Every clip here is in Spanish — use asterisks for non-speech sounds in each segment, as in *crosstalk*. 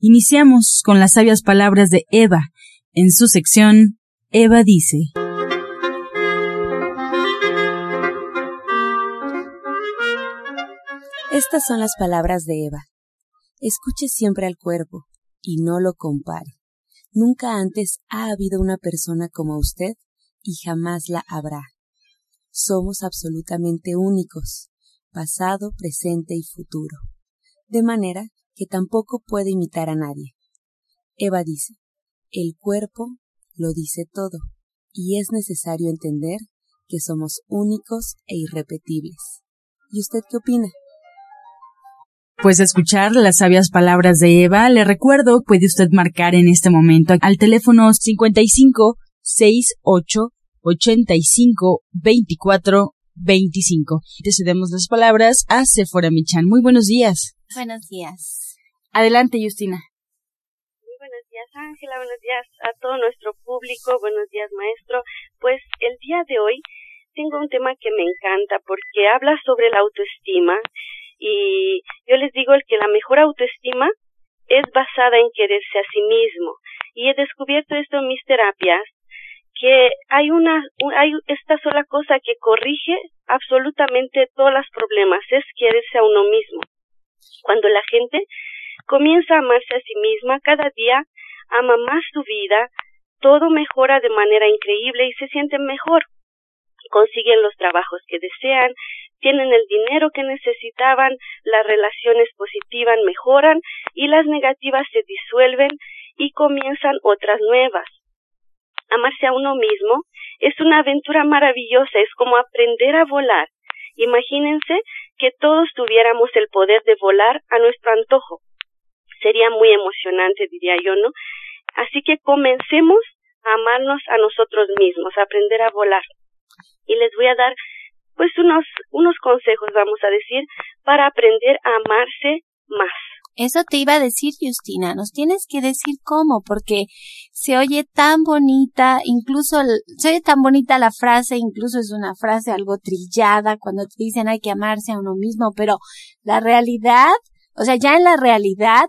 Iniciamos con las sabias palabras de Eva, en su sección Eva dice. Estas son las palabras de Eva. Escuche siempre al cuerpo y no lo compare. Nunca antes ha habido una persona como usted y jamás la habrá. Somos absolutamente únicos, pasado, presente y futuro, de manera que tampoco puede imitar a nadie. Eva dice, el cuerpo lo dice todo, y es necesario entender que somos únicos e irrepetibles. ¿Y usted qué opina? Pues escuchar las sabias palabras de Eva, le recuerdo, puede usted marcar en este momento al teléfono 55 68 85 24 25. Te cedemos las palabras a Sephora Michan. Muy buenos días. Buenos días. Adelante, Justina. Muy buenos días, Ángela. Buenos días a todo nuestro público. Buenos días, maestro. Pues el día de hoy tengo un tema que me encanta porque habla sobre la autoestima y yo les digo el que la mejor autoestima es basada en quererse a sí mismo. Y he descubierto esto en mis terapias, que hay una, hay esta sola cosa que corrige absolutamente todos los problemas, es quererse a uno mismo. Cuando la gente comienza a amarse a sí misma, cada día ama más su vida, todo mejora de manera increíble y se sienten mejor. Consiguen los trabajos que desean, tienen el dinero que necesitaban, las relaciones positivas mejoran y las negativas se disuelven y comienzan otras nuevas. Amarse a uno mismo es una aventura maravillosa, es como aprender a volar. Imagínense que todos tuviéramos el poder de volar a nuestro antojo. Sería muy emocionante, diría yo, ¿no? Así que comencemos a amarnos a nosotros mismos, a aprender a volar. Y les voy a dar pues unos, unos consejos, vamos a decir, para aprender a amarse más. Eso te iba a decir, Justina, nos tienes que decir cómo, porque se oye tan bonita, incluso se oye tan bonita la frase, incluso es una frase algo trillada cuando te dicen hay que amarse a uno mismo, pero la realidad, o sea, ya en la realidad,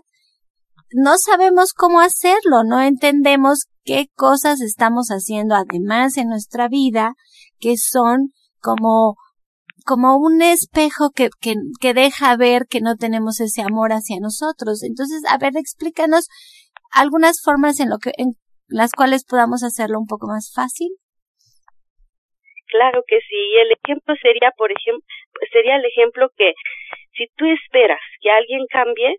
no sabemos cómo hacerlo, no entendemos qué cosas estamos haciendo además en nuestra vida que son como como un espejo que, que, que deja ver que no tenemos ese amor hacia nosotros. Entonces, a ver, explícanos algunas formas en lo que, en las cuales podamos hacerlo un poco más fácil. Claro que sí. El ejemplo sería, por ejemplo, sería el ejemplo que si tú esperas que alguien cambie,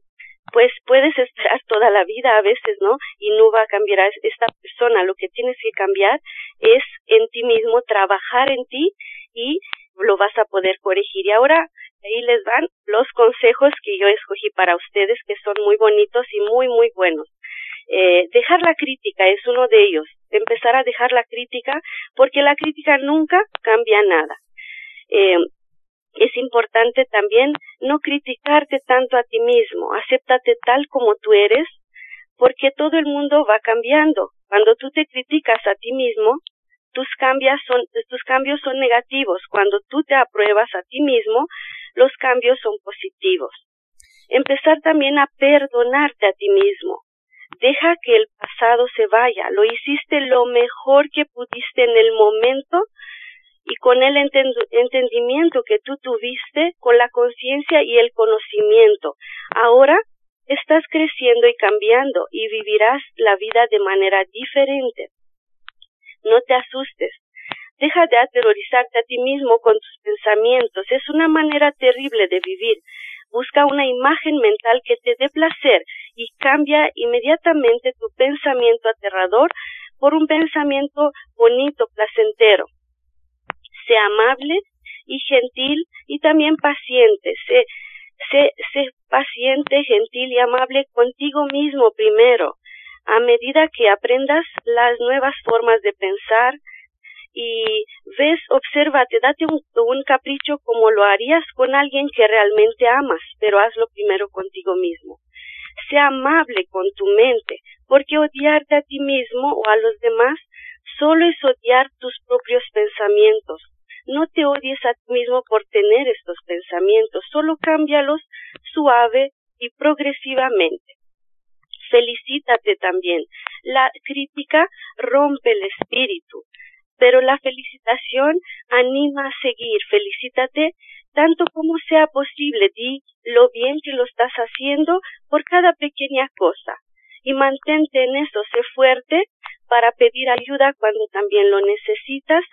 pues puedes esperar toda la vida a veces, ¿no? Y no va a cambiar esta persona. Lo que tienes que cambiar es en ti mismo, trabajar en ti y lo vas a poder corregir. Y ahora ahí les van los consejos que yo escogí para ustedes, que son muy bonitos y muy, muy buenos. Eh, dejar la crítica es uno de ellos. Empezar a dejar la crítica, porque la crítica nunca cambia nada. Eh, es importante también no criticarte tanto a ti mismo, acéptate tal como tú eres, porque todo el mundo va cambiando. Cuando tú te criticas a ti mismo, tus cambios son, tus cambios son negativos. Cuando tú te apruebas a ti mismo, los cambios son positivos. Empezar también a perdonarte a ti mismo. Deja que el pasado se vaya. Lo hiciste lo mejor que pudiste en el momento y con el entendimiento que tú tuviste, con la conciencia y el conocimiento. Ahora estás creciendo y cambiando y vivirás la vida de manera diferente. No te asustes. Deja de aterrorizarte a ti mismo con tus pensamientos. Es una manera terrible de vivir. Busca una imagen mental que te dé placer y cambia inmediatamente tu pensamiento aterrador por un pensamiento bonito, placentero. Sé amable y gentil y también paciente. Sé, sé, sé paciente, gentil y amable contigo mismo primero a medida que aprendas las nuevas formas de pensar y ves, obsérvate, date un, un capricho como lo harías con alguien que realmente amas, pero hazlo primero contigo mismo. Sea amable con tu mente, porque odiarte a ti mismo o a los demás solo es odiar tus propios pensamientos. No te odies a ti mismo por tener estos pensamientos, solo cámbialos suave y progresivamente. Felicítate también. La crítica rompe el espíritu, pero la felicitación anima a seguir. Felicítate tanto como sea posible. Di lo bien que lo estás haciendo por cada pequeña cosa y mantente en eso. Sé fuerte para pedir ayuda cuando también lo necesitas.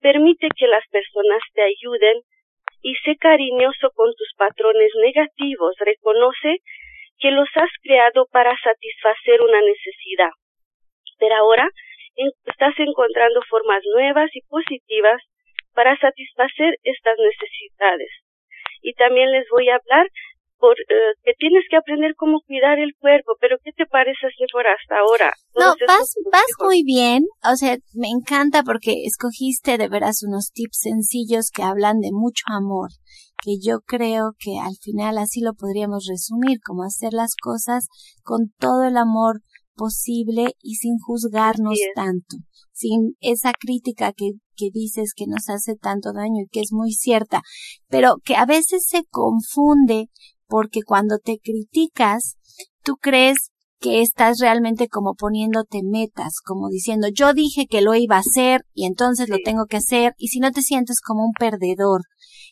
Permite que las personas te ayuden y sé cariñoso con tus patrones negativos. Reconoce que los has creado para satisfacer una necesidad. Pero ahora estás encontrando formas nuevas y positivas para satisfacer estas necesidades. Y también les voy a hablar por, eh, que tienes que aprender cómo cuidar el cuerpo, pero ¿qué te parece, por hasta ahora? No, vas, vas muy bien, o sea, me encanta porque escogiste de veras unos tips sencillos que hablan de mucho amor, que yo creo que al final así lo podríamos resumir, como hacer las cosas con todo el amor posible y sin juzgarnos tanto, sin esa crítica que, que dices que nos hace tanto daño y que es muy cierta, pero que a veces se confunde porque cuando te criticas, tú crees que estás realmente como poniéndote metas, como diciendo yo dije que lo iba a hacer y entonces lo tengo que hacer y si no te sientes como un perdedor.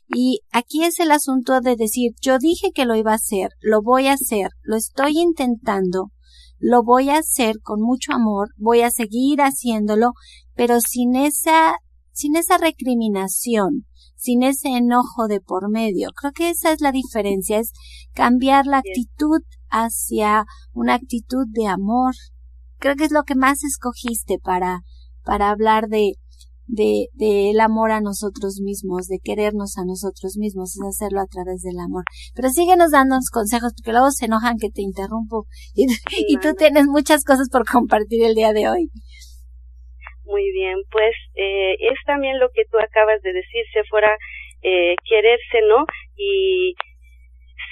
Y aquí es el asunto de decir yo dije que lo iba a hacer, lo voy a hacer, lo estoy intentando, lo voy a hacer con mucho amor, voy a seguir haciéndolo, pero sin esa, sin esa recriminación, sin ese enojo de por medio. Creo que esa es la diferencia, es cambiar la actitud hacia una actitud de amor. Creo que es lo que más escogiste para, para hablar de, de, de el amor a nosotros mismos, de querernos a nosotros mismos, es hacerlo a través del amor. Pero síguenos dando consejos, porque luego se enojan que te interrumpo *laughs* y, y tú tienes muchas cosas por compartir el día de hoy. Muy bien, pues eh, es también lo que tú acabas de decir, se fuera eh, quererse, ¿no? Y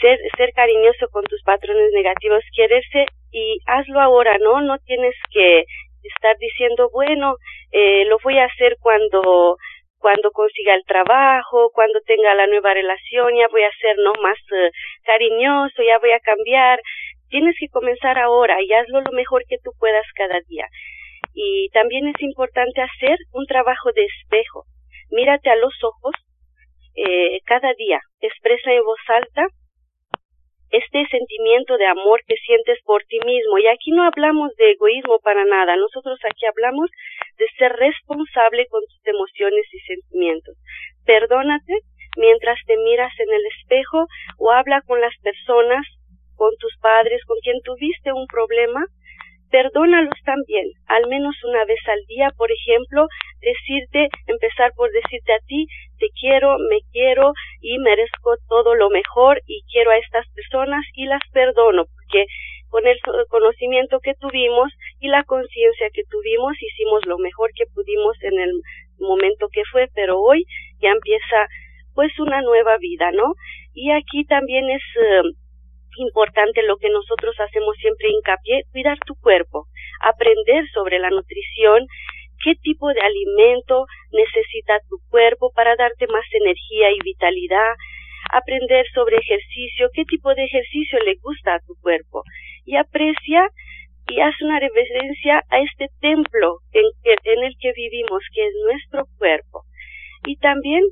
ser, ser cariñoso con tus patrones negativos, quererse y hazlo ahora, ¿no? No tienes que estar diciendo, bueno, eh, lo voy a hacer cuando cuando consiga el trabajo, cuando tenga la nueva relación, ya voy a ser no más eh, cariñoso, ya voy a cambiar. Tienes que comenzar ahora y hazlo lo mejor que tú puedas cada día. Y también es importante hacer un trabajo de espejo. Mírate a los ojos eh, cada día, expresa en voz alta este sentimiento de amor que sientes por ti mismo. Y aquí no hablamos de egoísmo para nada, nosotros aquí hablamos de ser responsable con tus emociones y sentimientos. Perdónate mientras te miras en el espejo o habla con las personas, con tus padres, con quien tuviste un problema perdónalos también, al menos una vez al día, por ejemplo, decirte, empezar por decirte a ti, te quiero, me quiero y merezco todo lo mejor y quiero a estas personas y las perdono, porque con el conocimiento que tuvimos y la conciencia que tuvimos hicimos lo mejor que pudimos en el momento que fue, pero hoy ya empieza pues una nueva vida, ¿no? Y aquí también es eh, importante lo que nosotros hacemos siempre hincapié, cuidar tu cuerpo, aprender sobre la nutrición, qué tipo de alimento necesita tu cuerpo para darte más energía y vitalidad, aprender sobre ejercicio, qué tipo de ejercicio le gusta a tu cuerpo y aprecia y haz una reverencia a este templo en, en el que vivimos, que es nuestro cuerpo. Y también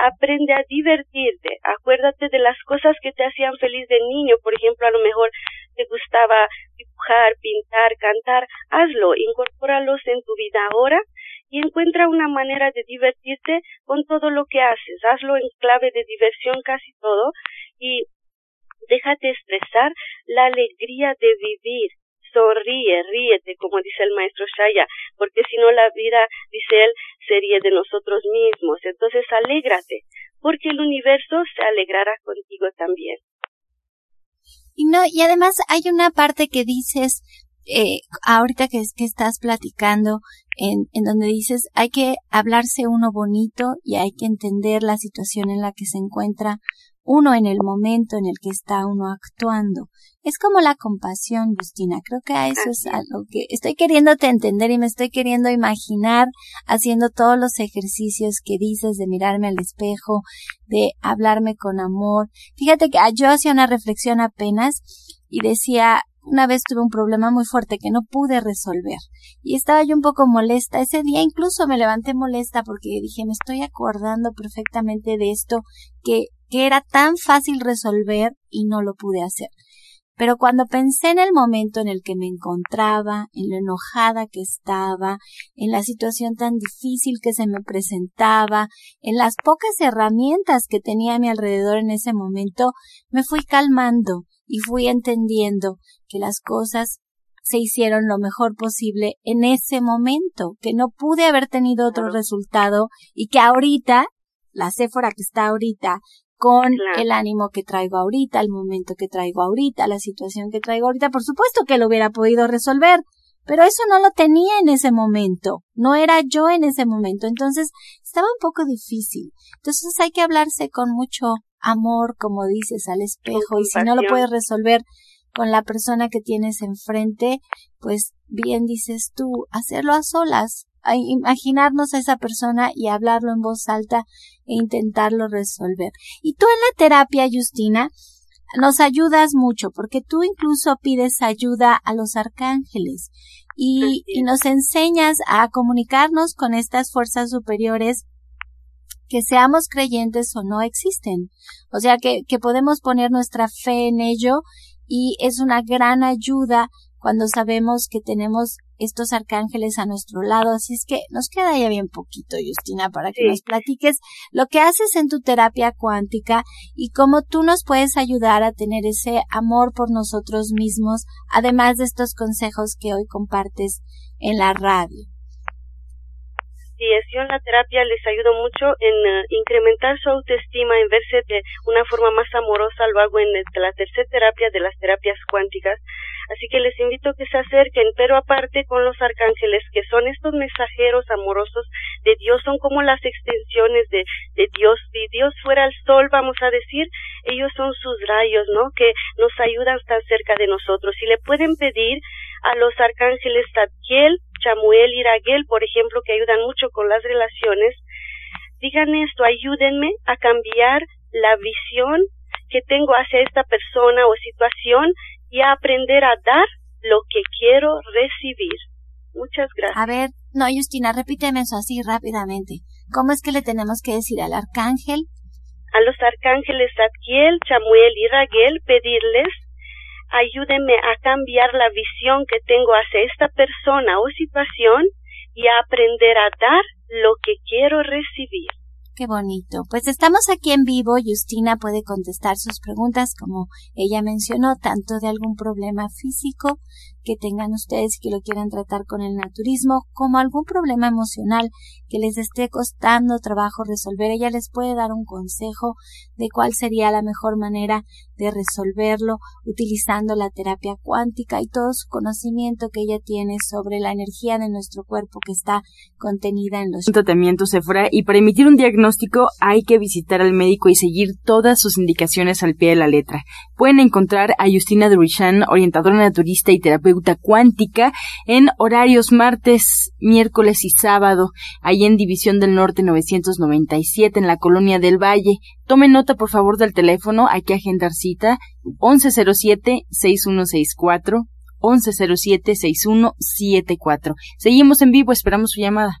aprende a divertirte, acuérdate de las cosas que te hacían feliz de niño, por ejemplo, a lo mejor te gustaba dibujar, pintar, cantar, hazlo, incorpóralos en tu vida ahora y encuentra una manera de divertirte con todo lo que haces, hazlo en clave de diversión casi todo y déjate expresar la alegría de vivir, sonríe, ríete, como dice el maestro Shaya, porque si no la vida, dice él, sería de nosotros mismos. Entonces, alégrate, porque el universo se alegrará contigo también. Y no, y además hay una parte que dices, eh, ahorita que, que estás platicando, en, en donde dices, hay que hablarse uno bonito y hay que entender la situación en la que se encuentra uno en el momento en el que está uno actuando. Es como la compasión, Justina. Creo que a eso es algo que estoy queriéndote entender y me estoy queriendo imaginar haciendo todos los ejercicios que dices de mirarme al espejo, de hablarme con amor. Fíjate que ah, yo hacía una reflexión apenas y decía, una vez tuve un problema muy fuerte que no pude resolver y estaba yo un poco molesta. Ese día incluso me levanté molesta porque dije, me estoy acordando perfectamente de esto que, que era tan fácil resolver y no lo pude hacer. Pero cuando pensé en el momento en el que me encontraba, en lo enojada que estaba, en la situación tan difícil que se me presentaba, en las pocas herramientas que tenía a mi alrededor en ese momento, me fui calmando y fui entendiendo que las cosas se hicieron lo mejor posible en ese momento, que no pude haber tenido otro resultado y que ahorita, la Séfora que está ahorita, con el ánimo que traigo ahorita, el momento que traigo ahorita, la situación que traigo ahorita, por supuesto que lo hubiera podido resolver, pero eso no lo tenía en ese momento, no era yo en ese momento, entonces estaba un poco difícil. Entonces hay que hablarse con mucho amor, como dices, al espejo, y si no lo puedes resolver con la persona que tienes enfrente, pues bien dices tú, hacerlo a solas, a imaginarnos a esa persona y hablarlo en voz alta e intentarlo resolver. Y tú en la terapia, Justina, nos ayudas mucho porque tú incluso pides ayuda a los arcángeles y, y, nos enseñas a comunicarnos con estas fuerzas superiores que seamos creyentes o no existen. O sea que, que podemos poner nuestra fe en ello y es una gran ayuda cuando sabemos que tenemos estos arcángeles a nuestro lado. Así es que nos queda ya bien poquito, Justina, para que nos platiques lo que haces en tu terapia cuántica y cómo tú nos puedes ayudar a tener ese amor por nosotros mismos, además de estos consejos que hoy compartes en la radio. En la terapia les ayudo mucho en eh, incrementar su autoestima, en verse de una forma más amorosa. Lo hago en la tercera terapia de las terapias cuánticas Así que les invito a que se acerquen, pero aparte con los arcángeles, que son estos mensajeros amorosos de Dios, son como las extensiones de, Dios. Si Dios fuera el sol, vamos a decir, ellos son sus rayos, ¿no? Que nos ayudan estar cerca de nosotros. Y le pueden pedir a los arcángeles Zadkiel, Chamuel y Raguel, por ejemplo, que ayudan mucho con las relaciones, digan esto, ayúdenme a cambiar la visión que tengo hacia esta persona o situación y a aprender a dar lo que quiero recibir. Muchas gracias. A ver, no, Justina, repíteme eso así rápidamente. ¿Cómo es que le tenemos que decir al arcángel? A los arcángeles Adkiel, Chamuel y Raguel pedirles ayúdenme a cambiar la visión que tengo hacia esta persona o situación y a aprender a dar lo que quiero recibir. Qué bonito. Pues estamos aquí en vivo. Justina puede contestar sus preguntas, como ella mencionó, tanto de algún problema físico que tengan ustedes que lo quieran tratar con el naturismo, como algún problema emocional que les esté costando trabajo resolver. Ella les puede dar un consejo de cuál sería la mejor manera de resolverlo utilizando la terapia cuántica y todo su conocimiento que ella tiene sobre la energía de nuestro cuerpo que está contenida en los tratamientos Sephora y para emitir un diagnóstico hay que visitar al médico y seguir todas sus indicaciones al pie de la letra. Pueden encontrar a Justina Durishan, orientadora naturista y terapeuta cuántica en horarios martes, miércoles y sábado, en División del Norte 997 en la Colonia del Valle. Tome nota por favor del teléfono, hay que agendar cita 1107-6164. 1107-6174. Seguimos en vivo, esperamos su llamada.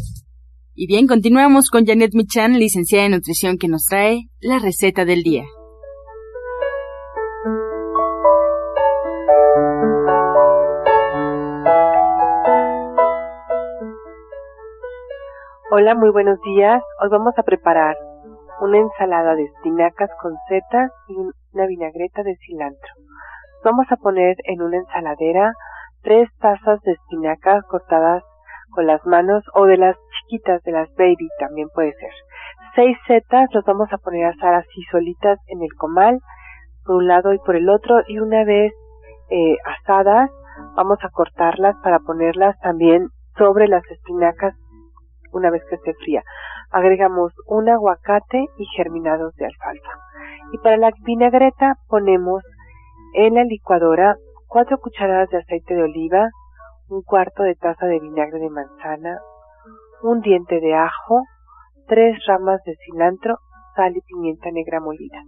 Y bien, continuamos con Janet Michan, licenciada en nutrición, que nos trae la receta del día. Hola, muy buenos días. Hoy vamos a preparar una ensalada de espinacas con setas y una vinagreta de cilantro. Vamos a poner en una ensaladera tres tazas de espinacas cortadas con las manos o de las de las baby también puede ser. Seis setas los vamos a poner a asar así solitas en el comal, por un lado y por el otro, y una vez eh, asadas vamos a cortarlas para ponerlas también sobre las espinacas una vez que se fría. Agregamos un aguacate y germinados de alfalfa. Y para la vinagreta ponemos en la licuadora cuatro cucharadas de aceite de oliva, un cuarto de taza de vinagre de manzana, un diente de ajo, tres ramas de cilantro, sal y pimienta negra molida.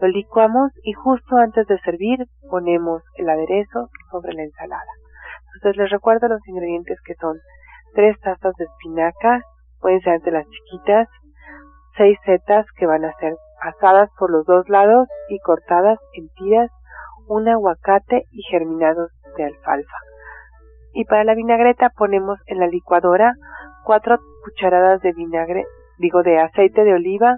Lo licuamos y justo antes de servir ponemos el aderezo sobre la ensalada. Entonces les recuerdo los ingredientes que son tres tazas de espinacas, pueden ser de las chiquitas, seis setas que van a ser asadas por los dos lados y cortadas en tiras, un aguacate y germinados de alfalfa. Y para la vinagreta ponemos en la licuadora cuatro cucharadas de vinagre, digo de aceite de oliva,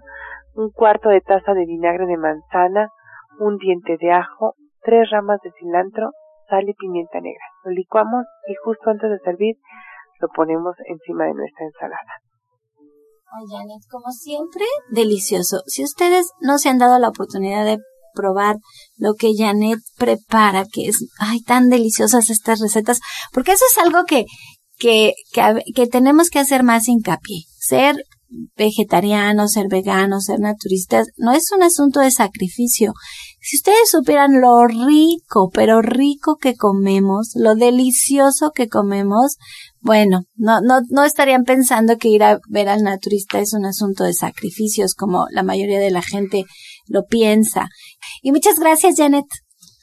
un cuarto de taza de vinagre de manzana, un diente de ajo, tres ramas de cilantro, sal y pimienta negra. Lo licuamos y justo antes de servir lo ponemos encima de nuestra ensalada. Ay, Janet, como siempre, delicioso. Si ustedes no se han dado la oportunidad de probar lo que Janet prepara, que es, ay, tan deliciosas estas recetas, porque eso es algo que, que, que, tenemos que hacer más hincapié. Ser vegetariano, ser vegano, ser naturistas, no es un asunto de sacrificio. Si ustedes supieran lo rico, pero rico que comemos, lo delicioso que comemos, bueno, no, no, no estarían pensando que ir a ver al naturista es un asunto de sacrificios como la mayoría de la gente lo piensa. Y muchas gracias, Janet.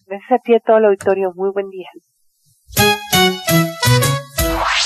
Gracias a ti a todo el auditorio. Muy buen día.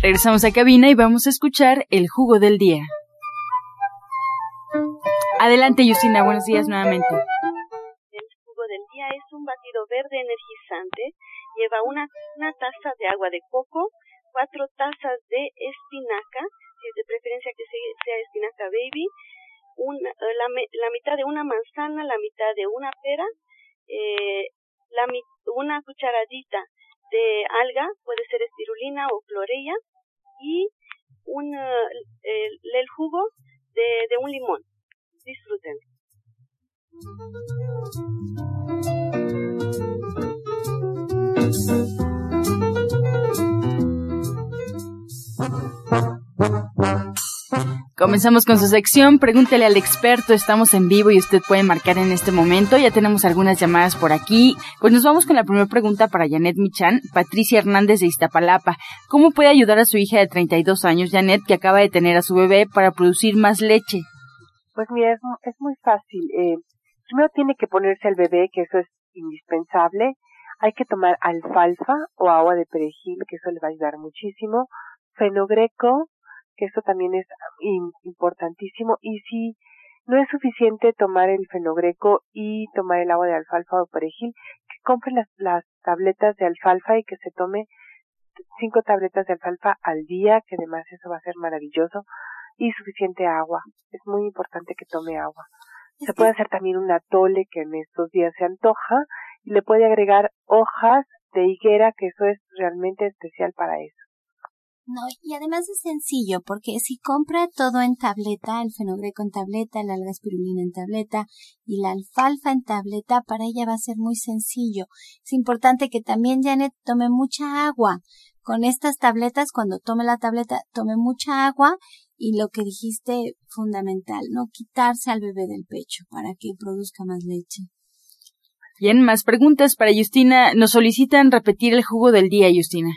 Regresamos a cabina y vamos a escuchar el jugo del día. Adelante, Justina, buenos días nuevamente. El jugo del día es un batido verde energizante. Lleva una, taza de agua de coco, cuatro tazas de espinaca, si es de preferencia que sea espinaca baby, una, eh, la, la, mitad de una manzana, la mitad de una pera, eh, la, una cucharadita de alga, puede ser espirulina o clorella, y un, el, jugo de, de un limón. Disfruten. Comenzamos con su sección, pregúntele al experto, estamos en vivo y usted puede marcar en este momento, ya tenemos algunas llamadas por aquí. Pues nos vamos con la primera pregunta para Janet Michan, Patricia Hernández de Iztapalapa. ¿Cómo puede ayudar a su hija de 32 años, Janet, que acaba de tener a su bebé para producir más leche? Pues mira, es, es muy fácil. Eh, primero tiene que ponerse al bebé, que eso es indispensable. Hay que tomar alfalfa o agua de perejil, que eso le va a ayudar muchísimo. Fenogreco, que eso también es importantísimo. Y si no es suficiente tomar el fenogreco y tomar el agua de alfalfa o perejil, que compre las, las tabletas de alfalfa y que se tome cinco tabletas de alfalfa al día, que además eso va a ser maravilloso, y suficiente agua. Es muy importante que tome agua. Se puede hacer también un atole que en estos días se antoja y le puede agregar hojas de higuera, que eso es realmente especial para eso. No, y además es sencillo, porque si compra todo en tableta, el fenogreco en tableta, la alga espirulina en tableta y la alfalfa en tableta, para ella va a ser muy sencillo. Es importante que también Janet tome mucha agua. Con estas tabletas, cuando tome la tableta, tome mucha agua y lo que dijiste fundamental, no quitarse al bebé del pecho para que produzca más leche. Bien, más preguntas para Justina. Nos solicitan repetir el jugo del día, Justina.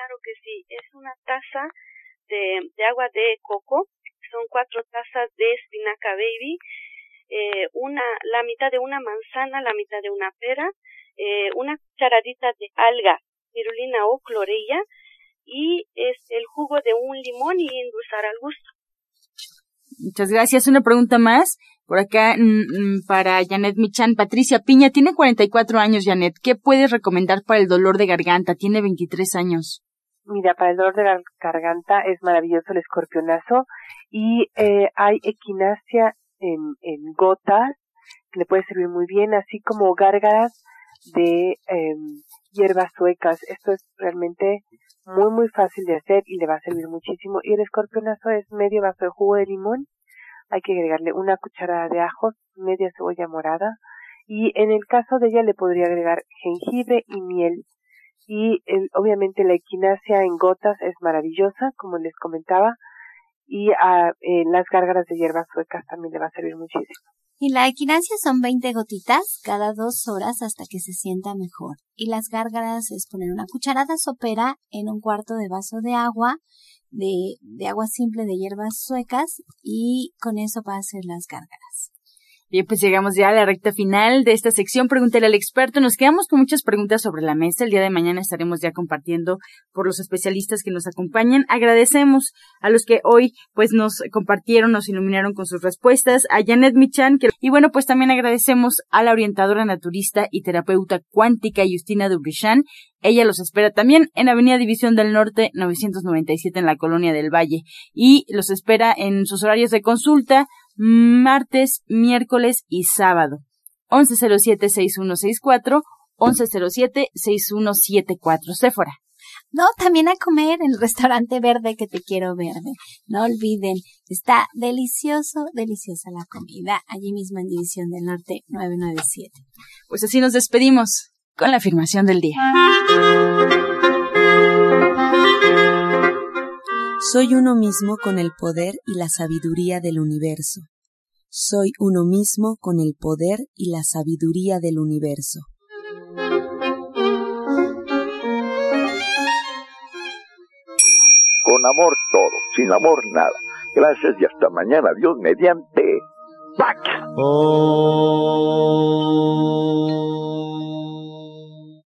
Claro que sí, es una taza de, agua de coco, son cuatro tazas de espinaca baby, eh, una, la mitad de una manzana, la mitad de una pera, eh, una cucharadita de alga, pirulina o clorella, y es el jugo de un limón y endulzar al gusto. Muchas gracias. Una pregunta más. Por acá mm, mm, para Janet Michan. Patricia Piña tiene 44 años, Janet. ¿Qué puedes recomendar para el dolor de garganta? Tiene 23 años. Mira, para el dolor de la garganta es maravilloso el escorpionazo y eh, hay equinacia en, en gotas que le puede servir muy bien, así como gárgaras de eh, hierbas suecas. Esto es realmente muy muy fácil de hacer y le va a servir muchísimo. Y el escorpionazo es medio vaso de jugo de limón. Hay que agregarle una cucharada de ajos, media cebolla morada y en el caso de ella le podría agregar jengibre y miel. Y el, obviamente la equinacia en gotas es maravillosa, como les comentaba, y a, eh, las gárgaras de hierbas suecas también le va a servir muchísimo. Y la equinacia son 20 gotitas cada dos horas hasta que se sienta mejor. Y las gárgaras es poner una cucharada sopera en un cuarto de vaso de agua, de, de agua simple de hierbas suecas y con eso va a hacer las gárgaras. Bien, pues llegamos ya a la recta final de esta sección. Pregúntale al experto. Nos quedamos con muchas preguntas sobre la mesa. El día de mañana estaremos ya compartiendo por los especialistas que nos acompañan. Agradecemos a los que hoy pues nos compartieron, nos iluminaron con sus respuestas. A Janet Michan, que, y bueno, pues también agradecemos a la orientadora naturista y terapeuta cuántica Justina Dubrichan. Ella los espera también en Avenida División del Norte 997 en la Colonia del Valle y los espera en sus horarios de consulta martes, miércoles y sábado. 1107-6164, 1107-6174. Séfora. No, también a comer en el restaurante verde que te quiero verde. No olviden, está delicioso, deliciosa la comida allí mismo en División del Norte 997. Pues así nos despedimos con la afirmación del día. Soy uno mismo con el poder y la sabiduría del universo. Soy uno mismo con el poder y la sabiduría del universo. Con amor todo, sin amor nada. Gracias y hasta mañana. Dios mediante. ¡Pax! Oh.